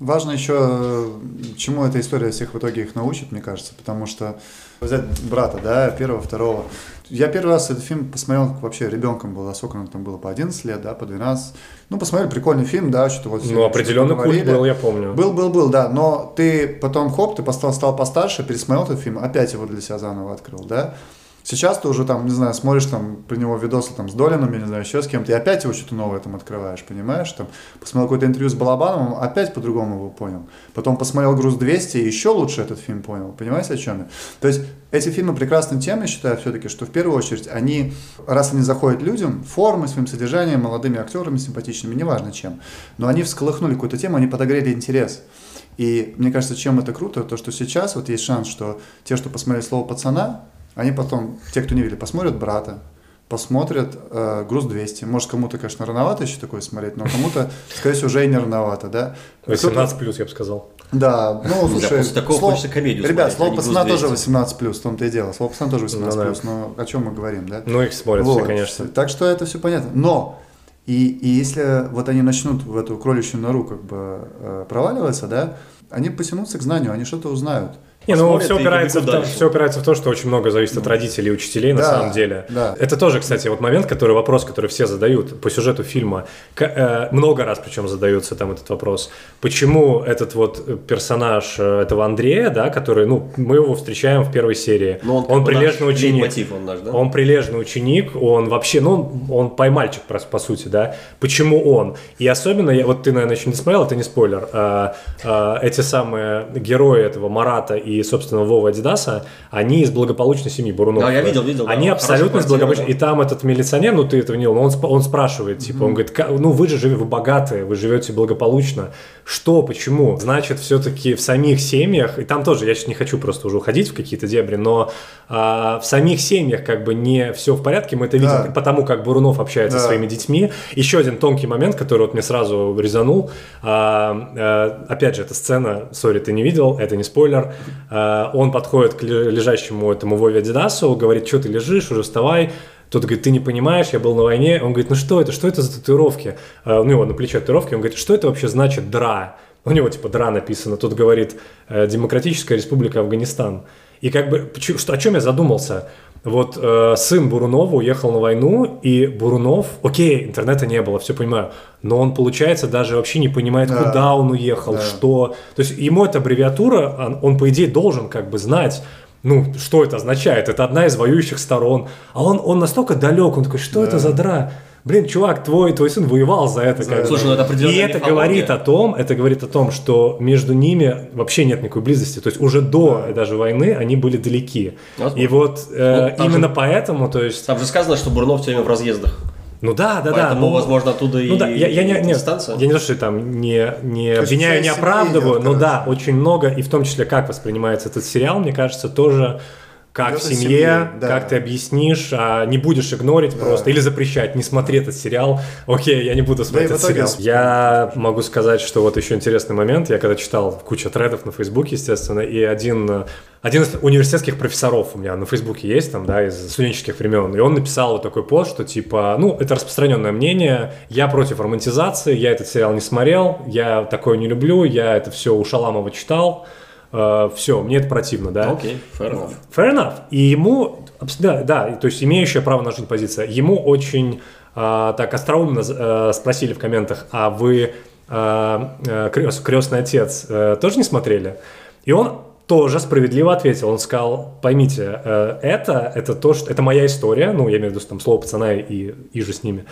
Важно еще, э, чему эта история всех в итоге их научит, мне кажется, потому что взять брата, да, первого, второго. Я первый раз этот фильм посмотрел вообще ребенком был, а сколько нам там было, по 11 лет, да, по 12. Ну, посмотрели, прикольный фильм, да, что-то вот...
Ну, определенный культ был, я помню.
Был, был, был, да, но ты потом, хоп, ты постал, стал постарше, пересмотрел этот фильм, опять его для себя заново открыл, да. Сейчас ты уже там, не знаю, смотришь там про него видосы там с Долином, я не знаю, еще с кем-то, и опять его что-то новое там открываешь, понимаешь? Там посмотрел какое-то интервью с Балабановым, опять по-другому его понял. Потом посмотрел «Груз 200», и еще лучше этот фильм понял. Понимаете, о чем я? То есть эти фильмы прекрасны тем, я считаю, все-таки, что в первую очередь они, раз они заходят людям, формой, своим содержанием, молодыми актерами, симпатичными, неважно чем, но они всколыхнули какую-то тему, они подогрели интерес. И мне кажется, чем это круто, то что сейчас вот есть шанс, что те, что посмотрели «Слово пацана», они потом, те, кто не видели, посмотрят «Брата», посмотрят э, «Груз 200». Может, кому-то, конечно, рановато еще такое смотреть, но кому-то, скорее всего, уже и не рановато, да?
18 плюс, я бы сказал.
Да, ну,
Да,
слушай,
после такого
слово-
хочется комедию
Ребят,
смотреть,
слово
а не
пацана
«Груз
тоже
200».
18 плюс, в том-то и дело. Слово пацана тоже 18
Ну да.
плюс, но о чем мы говорим, да?
Ну, их смотрят
Вот.
все, конечно.
Так что это все понятно. Но и, и если вот они начнут в эту кроличью нору как бы э, проваливаться, да, они потянутся к знанию, они что-то узнают.
Не, ну все упирается, в то, все упирается в то, что очень много зависит от родителей и учителей на
Да,
самом деле.
да.
Это тоже, кстати, вот момент, который вопрос, который все задают по сюжету фильма. К- э, много раз причем задается там этот вопрос. Почему этот вот э, персонаж э, этого Андрея, да, который, ну, мы его встречаем в первой серии.
Ну, он, бы
прилежный
наш
ученик.
лейтмотив он наш, да?
Он прилежный ученик, он вообще, ну, он, он поймальчик, по, по сути, да. Почему он? И особенно, я, вот ты, наверное, еще не смотрел, это не спойлер, а, а, эти самые герои этого Марата и, собственно, Вова Адидаса, они из благополучной семьи Бурунов.
Да, я видел, видел, да,
Они
хорошая
абсолютно из благополучной.
да.
И там этот милиционер, ну, ты этого не он, он спрашивает, типа, он говорит, «Ка- ну, вы же живете, вы богатые, вы живете благополучно. Что, почему? Значит, все-таки в самих семьях, и там тоже, я сейчас не хочу просто уже уходить в какие-то дебри, но а, в самих семьях как бы не все в порядке, мы это видим
Да.
потому, как Бурунов общается
Да.
со своими детьми. Еще один тонкий момент, который вот мне сразу резанул. А, а, опять же, эта сцена, сори, ты не видел, это не спойлер. А, он подходит к ле- лежащему этому Вове Адидасу, говорит, что ты лежишь, уже вставай. Тот говорит, ты не понимаешь, я был на войне. Он говорит, ну что это, что это за татуировки? А, У него на плече татуировки. Он говорит, что это вообще значит ДРА? У него типа ДРА написано. Тот говорит, «Э, Демократическая Республика Афганистан. И как бы, о чем я задумался? Вот э, сын Бурунова уехал на войну, и Бурунов, окей, интернета не было, все понимаю, но он, получается, даже вообще не понимает,
Да.
куда он уехал,
Да.
что... То есть ему эта аббревиатура, он, он, по идее, должен как бы знать, ну, что это означает, это одна из воюющих сторон. А он, он настолько далек, он такой, что это за дра? Блин, чувак, твой, твой сын воевал за это. как.
Слушай, ну это определенная
И это
мифология.
говорит о том, это говорит о том, что между ними вообще нет никакой близости. То есть уже до даже войны они были далеки.
Возможно.
И вот э,
Ну,
именно
же-
поэтому, то есть,
Там же сказано, что Бурнов все время в разъездах.
ну да, да, да.
Поэтому,
ну,
возможно, оттуда и
ну да, я, я не, нет,
дистанция.
я не то, что там не, не обвиняю, не оправдываю, но да, очень много, и в том числе, как воспринимается этот сериал, мне кажется, тоже как в семье,
семьи, да.
как ты объяснишь, а не будешь игнорить просто или запрещать, не смотри этот сериал. Окей, я не буду смотреть
в
этот сериал. Я могу сказать, что вот еще интересный момент. Я когда читал кучу тредов на Фейсбуке, естественно, и один, один из университетских профессоров у меня на Фейсбуке есть, там, да, из студенческих времен, и он написал вот такой пост, что типа, ну, это распространенное мнение, я против романтизации, я этот сериал не смотрел, я такое не люблю, я это все у Шаламова читал, все, мне это противно, да.
Окей, fair enough.
Fair enough. И ему, да, да, то есть имеющая право на жизнь позиция, ему очень а, так остроумно э, спросили в комментах, а вы э, «Крёс- крестный отец э, тоже не смотрели? И он тоже справедливо ответил. Он сказал, поймите, э, это, это то, что это моя история, ну, я имею в виду там слово пацана и, и же с ними.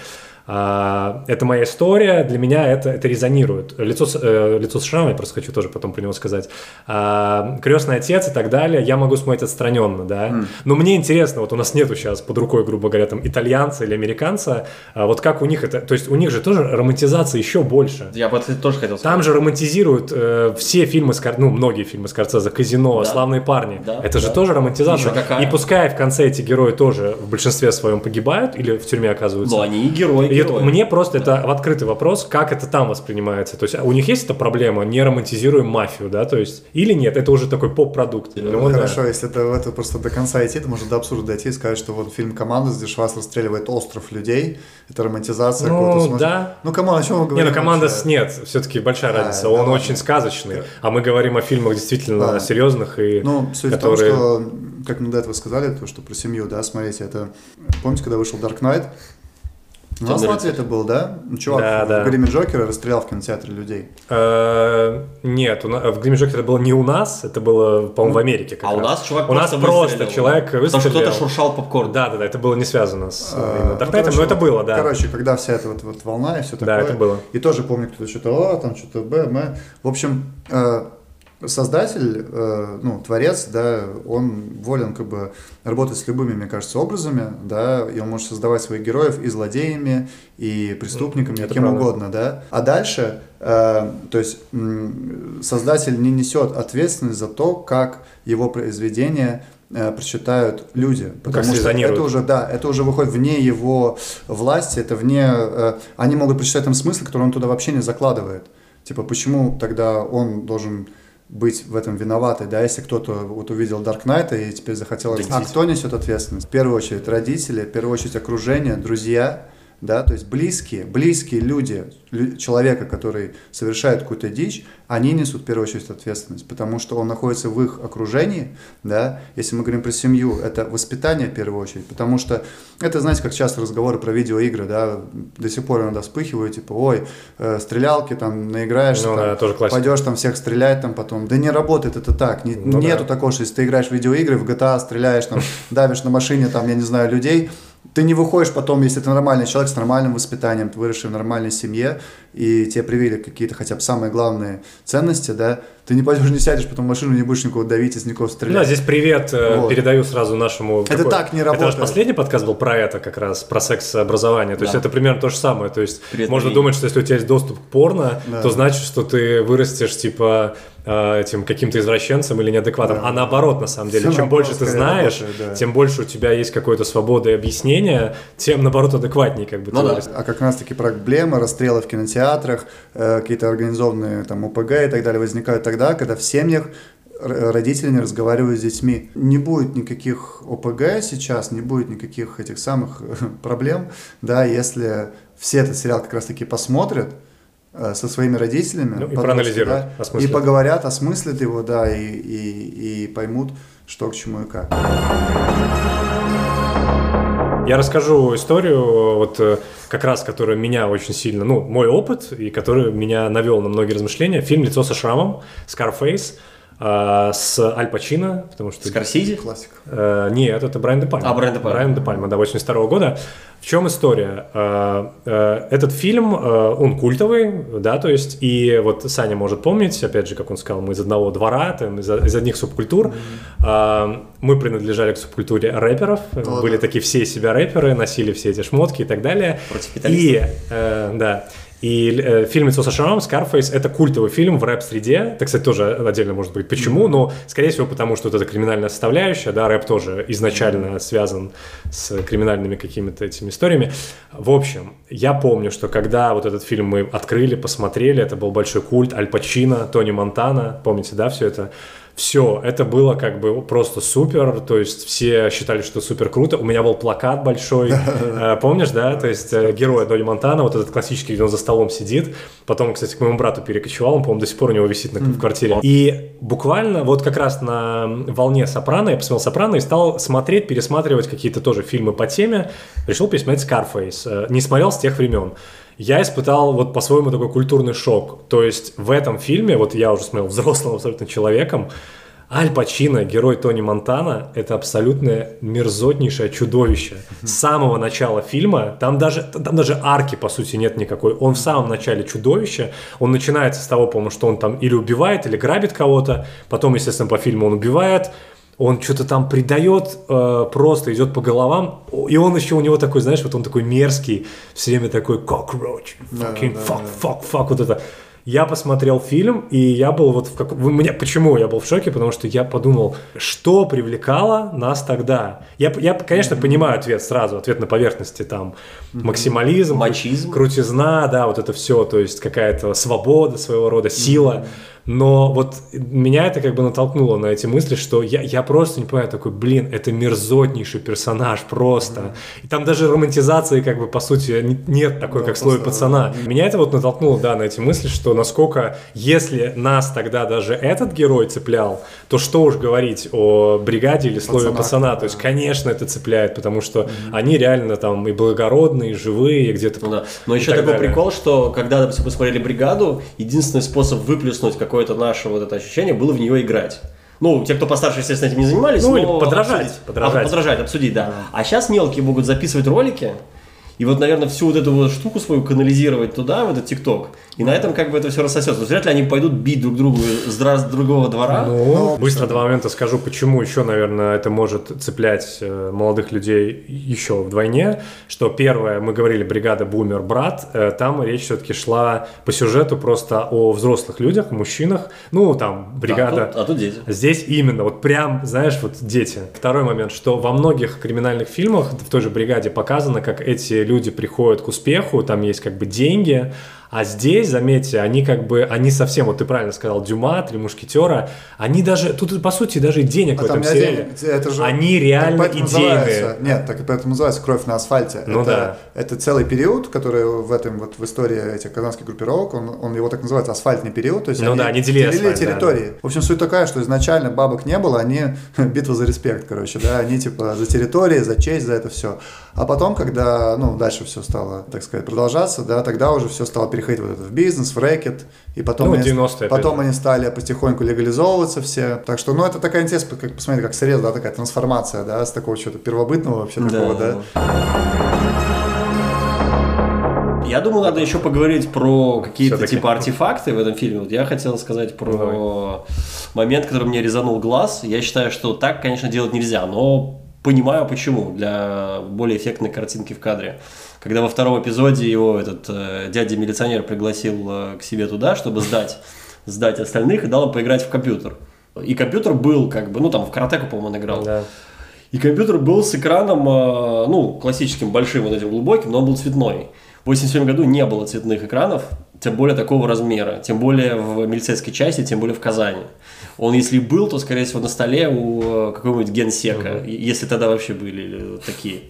А, это моя история, для меня это, это резонирует. Лицо, с- э, лицо с шрамом, я просто хочу тоже потом про него сказать. А, крестный отец и так далее, я могу смотреть отстраненно, да. Но мне интересно, вот у нас нету сейчас под рукой, грубо говоря, там итальянца или американца, а вот как у них это, то есть у них же тоже романтизация еще больше.
Я бы тоже хотел
Там
сказать.
же романтизируют э, все фильмы, Скор- ну, многие фильмы Скорцеза, «Казино»,
Да.
«Славные парни».
Да,
это же
да.
тоже романтизация.
Какая.
И пускай в конце эти герои тоже в большинстве своем погибают или в тюрьме оказываются.
Но они и герои, Герои.
мне просто это в открытый вопрос, как это там воспринимается. То есть у них есть эта проблема, не романтизируем мафию, да, то есть или нет, это уже такой поп-продукт.
Ну,
Ну, да.
хорошо, если это, это просто до конца идти, то можно до абсурда дойти и сказать, что вот фильм «Команда», где Шварц расстреливает остров людей, это романтизация
Ну,
какого-то смысла.
да.
Ну, come on, о чем вы
Не,
говорите?
ну команда нет, все-таки большая
А,
разница.
да
Он
ладно.
очень сказочный, а мы говорим о фильмах действительно
Да.
серьезных и
Ну, суть
которые.
в том, что, как мы до этого сказали, то, что про семью, да, смотрите, это... Помните, когда вышел Dark Knight? У нас в Латвии это был, да? Чувак
Да,
в
да.
гриме Джокера расстрелял в кинотеатре людей.
Э, Нет, у в Гриме Джокер это было не у нас, это было, по-моему, в Америке. как
А у нас чувак
у нас
просто
просто
выстрелил.
человек
Потому что
выстрелил.
кто-то шуршал попкорн.
Да, да, да, это было не связано с
А,
именно
ну,
но это было, да.
Короче, когда вся эта вот, вот волна и все такое.
Да, это было.
И тоже помню, кто-то что-то А, там что-то Б, М. В общем, э, создатель, э, ну, творец, да, он волен как бы работать с любыми, мне кажется, образами, да, и он может создавать своих героев и злодеями, и преступниками,
Это
и кем
правда.
угодно, да. А дальше, э, то есть создатель не несет ответственность за то, как его произведение э, прочитают люди, потому что это уже, да, это уже выходит вне его власти, это вне, они могут прочитать там смысл, который он туда вообще не закладывает. Типа, почему тогда он должен быть в этом виноватый, да, если кто-то вот увидел Dark Knight и теперь захотел... А кто несет ответственность? В первую очередь родители, в первую очередь окружение, друзья, да, то есть близкие, близкие люди лю- человека, который совершает какую-то дичь, они несут в первую очередь ответственность, потому что он находится в их окружении, да, если мы говорим про семью, это воспитание в первую очередь, потому что это, знаете, как часто разговоры про видеоигры, да, до сих пор иногда вспыхивают, типа, ой, э, стрелялки там наиграешься,
Ну
там,
да, тоже классика.
пойдешь там всех стрелять там потом, да не работает это так, Не-
Ну
нету
да.
такого, что если ты играешь в видеоигры, в GTA стреляешь там, давишь на машине там, я не знаю, людей, ты не выходишь потом, если ты нормальный человек с нормальным воспитанием, ты выросший в нормальной семье, и тебе привили какие-то хотя бы самые главные ценности, да, ты не пойдешь, не сядешь потом в машину, не будешь никого давить, из никого
Да,
стрелять.
здесь привет э,
Вот.
передаю сразу нашему...
Это так не
Это
работает.
наш последний подкаст был про это как раз, про секс-образование. То есть
Да.
это примерно то же самое. То есть
Привет,
можно
Мария.
думать, что если у тебя есть доступ к порно,
Да.
то значит, что ты вырастешь типа э, этим каким-то извращенцем или неадекватом.
Да.
А наоборот, на самом деле,
Всё
чем больше ты знаешь,
работает, да.
тем больше у тебя есть какой-то свободы объяснения, тем наоборот адекватнее как бы
Ну
ты
да.
вырастешь.
А как раз таки проблемы, расстрелы в кинотеатрах, э, какие-то организованные там УПГ и так далее возникают тогда, когда в семьях родители не разговаривают с детьми. Не будет никаких ОПГ сейчас, не будет никаких этих самых проблем, да, если все этот сериал как раз-таки посмотрят, э, со своими родителями,
Ну, и проанализируют,
да, и поговорят, осмыслят его, да, и, и, и поймут, что к чему и как.
Я расскажу историю, вот э, как раз, которая меня очень сильно, ну, мой опыт, и который меня навел на многие размышления. Фильм «Лицо со шрамом», Scarface, э, с Аль Пачино, потому что...
Скорсизи?
Классика.
Э, нет, это Брайан Де Пальма.
А, Брайан Де Пальма.
Брайан Де Пальма, да, 82 года. В чем история? Э, э, Этот фильм, э, он культовый, да, то есть, и вот Саня может помнить, опять же, как он сказал, мы из одного двора, там, из, из одних субкультур. Э, Мы принадлежали к субкультуре рэперов,
О,
были
да.
такие все себя рэперы, носили все эти шмотки и так далее.
Против
И, э, да, и э, фильм «Лицо со шрамом» Scarface — это культовый фильм в рэп-среде. Это, кстати, тоже отдельно может быть почему, но, скорее всего, потому что вот эта криминальная составляющая, да, рэп тоже изначально связан с криминальными какими-то этими историями. В общем, я помню, что когда вот этот фильм мы открыли, посмотрели, это был большой культ, Аль Пачино, Тони Монтана, помните, да, все это? Все, это было как бы просто супер, то есть все считали, что супер круто. У меня был плакат большой, э, помнишь, да? То есть э, герой Дони Монтана, вот этот классический, где он за столом сидит. Потом, кстати, к моему брату перекочевал, он, по-моему, до сих пор у него висит на, в квартире. И буквально вот как раз на волне Сопрано, я посмотрел Сопрано и стал смотреть, пересматривать какие-то тоже фильмы по теме. Решил пересмотреть Scarface. Э, Не смотрел с тех времен я испытал вот по-своему такой культурный шок. То есть в этом фильме, вот я уже смотрел взрослым абсолютно человеком, Аль Пачино, герой Тони Монтана, это абсолютное мерзотнейшее чудовище. С самого начала фильма, там даже, там даже арки, по сути, нет никакой. Он в самом начале чудовище. Он начинается с того, по-моему, что он там или убивает, или грабит кого-то. Потом, естественно, по фильму он убивает. Он что-то там придает, э, просто идет по головам. И он еще у него такой, знаешь, вот он такой мерзкий, все время такой cockroach,
Да,
fucking
да,
fuck,
да.
fuck, fuck, вот это. Я посмотрел фильм, и я был вот в как... меня... Почему я был в шоке? Потому что я подумал, что привлекало нас тогда? Я, я конечно, понимаю ответ сразу, ответ на поверхности, там, максимализм,
Мачизм.
крутизна, да, вот это все, то есть какая-то свобода своего рода, сила. Но вот меня это как бы натолкнуло на эти мысли, что я, я просто не понимаю, такой, блин, это мерзотнейший персонаж просто. И там даже романтизации как бы по сути не- нет такой,
Да,
как
просто,
пацана. Меня это вот натолкнуло, да, на эти мысли, что насколько, если нас тогда даже этот герой цеплял, то что уж говорить о бригаде или слове
Пацанах,
пацана. То есть, конечно, это цепляет, потому что они реально там и благородные, и живые, и где-то...
Ну да. Но еще
так
такой
далее.
прикол, что когда, допустим, мы смотрели бригаду, единственный способ выплеснуть какое-то наше вот это ощущение было в нее играть. Ну, те, кто постарше, естественно, этим не занимались.
Ну,
но
или подражать,
обсудить.
подражать.
А, подражать, обсудить, да. А сейчас мелкие могут записывать ролики, и вот, наверное, всю вот эту вот штуку свою канализировать туда, в этот ТикТок. И на этом как бы это все рассосется. Вряд ли они пойдут бить друг другу с дра- с другого двора.
Ну,
Ну,
быстро два момента скажу, почему еще, наверное, это может цеплять э, молодых людей еще вдвойне. Что первое, мы говорили, бригада Бумер, брат, э, там речь все-таки шла по сюжету просто о взрослых людях, мужчинах. Ну, там, бригада.
А тут, а тут дети.
Здесь именно, вот прям, знаешь, вот дети. Второй момент, что во многих криминальных фильмах в той же бригаде показано, как эти люди приходят к успеху, там есть как бы деньги, а здесь, заметьте, они как бы, они совсем, вот ты правильно сказал, Дюма, Три Мушкетера, они даже, тут по сути даже денег
А
в этом сериале.
это же,
они реально
называется-
идейные.
Нет, так и поэтому называется «Кровь на асфальте».
Ну
это,
да.
Это целый период, который в этом вот в истории этих казанских группировок, он, он его так называется асфальтный период. То есть
Ну да, они делили асфальт, да.
территории. В общем, суть такая, что изначально бабок не было, они битва за респект, короче, да, они типа за территории, за честь, за это все. А потом, когда, ну, дальше все стало, так сказать, продолжаться, да, тогда уже все стало переходить вот это в бизнес, в рэкет, и потом,
Ну,
они,
90-е, опять
потом
же.
они стали потихоньку легализовываться все. Так что, ну, это такая интересная, как посмотрите, как срез, да, такая трансформация, да, с такого чего-то первобытного вообще такого, да.
Я думаю, надо еще поговорить про какие-то типа артефакты в этом фильме. Вот я хотел сказать про момент, который мне резанул глаз. Я считаю, что так, конечно, делать нельзя, но понимаю почему для более эффектной картинки в кадре. Когда во втором эпизоде его этот э, дядя-милиционер пригласил э, к себе туда, чтобы сдать, сдать остальных и дал им поиграть в компьютер. И компьютер был как бы, ну там в каратеку, по-моему, он играл.
Да.
И компьютер был с экраном, э, ну, классическим, большим, вот этим глубоким, но он был цветной. В 87 году не было цветных экранов, тем более такого размера, тем более в милицейской части, тем более в Казани. Он, если был, то, скорее всего, на столе у э, какого-нибудь генсека, и- если тогда вообще были или такие.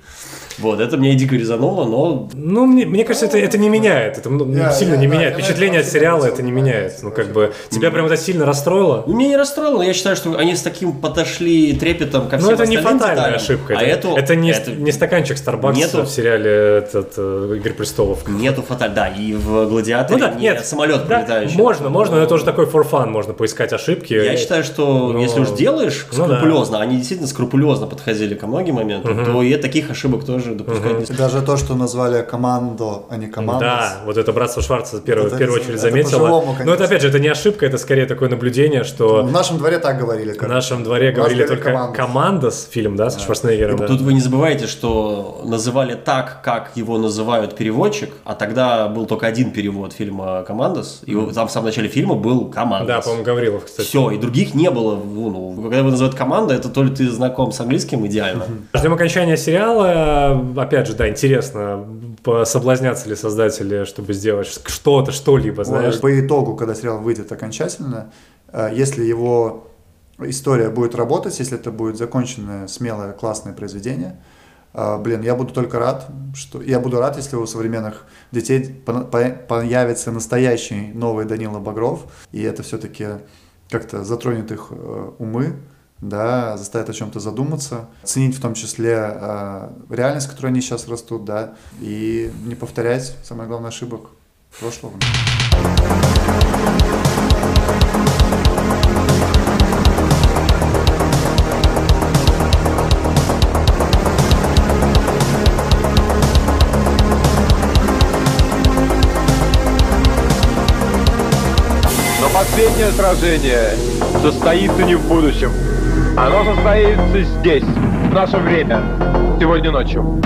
Вот, это меня дико резануло, но
Ну, мне, мне кажется, это, это не меняет. Это ну,
Я-
сильно
я-
не
да,
меняет. Впечатление от сериала это не меняет. Ну, как бы, тебя прям это сильно расстроило?
Ну, меня не расстроило, но я считаю, что они с таким подошли трепетом ко всем
Ну, это не фатальная
деталям.
ошибка.
А
это, это не,
это
не стаканчик Starbucks
Нету-
в сериале этот, э, «Игры престолов».
Нету фаталь, да, и в «Гладиаторе»
Ну да,
не
нет.
самолет
да,
пролетающий.
Можно, можно, но это уже такой for fun, можно поискать ошибки.
Я считаю, что
Но-
если уж делаешь
Ну да.
скрупулезно, они действительно скрупулезно подходили ко многим моментам, то и таких ошибок тоже допускать не
И
стоит.
даже то, что назвали командо, а не команда.
Да, вот это братство Шварца первое,
Это-
в первую очередь заметило. Но это опять же, это не ошибка, это скорее такое наблюдение, что
В нашем дворе так говорили.
в нашем дворе говорили только
«Командос».
«Командос», фильм, да, со Шварценеггером. да.
Тут вы не забывайте, что называли так, как его называют переводчик, а тогда был только один перевод фильма «Командос», и там в самом начале фильма был «Командос».
Да, по-моему, Гаврилов, кстати.
Все, и других не было. Ну, когда его называют команда, это то ли ты знаком с английским идеально.
Ждем окончания сериала. Опять же, да, интересно, соблазнятся ли создатели, чтобы сделать что-то, что-либо, знаешь.
Вот, По итогу, когда сериал выйдет окончательно, э, если его история будет работать, если это будет законченное, смелое, классное произведение, э, блин, я буду только рад, что я буду рад, если у современных детей появится настоящий новый Данила Багров, и это все-таки как-то затронет их э, умы, да, заставит о чем-то задуматься, ценить в том числе э, реальность, в которой они сейчас растут, да, и не повторять, самое главное, ошибок прошлого.
Но последнее сражение состоится не в будущем. Оно состоится здесь, в наше время, сегодня ночью.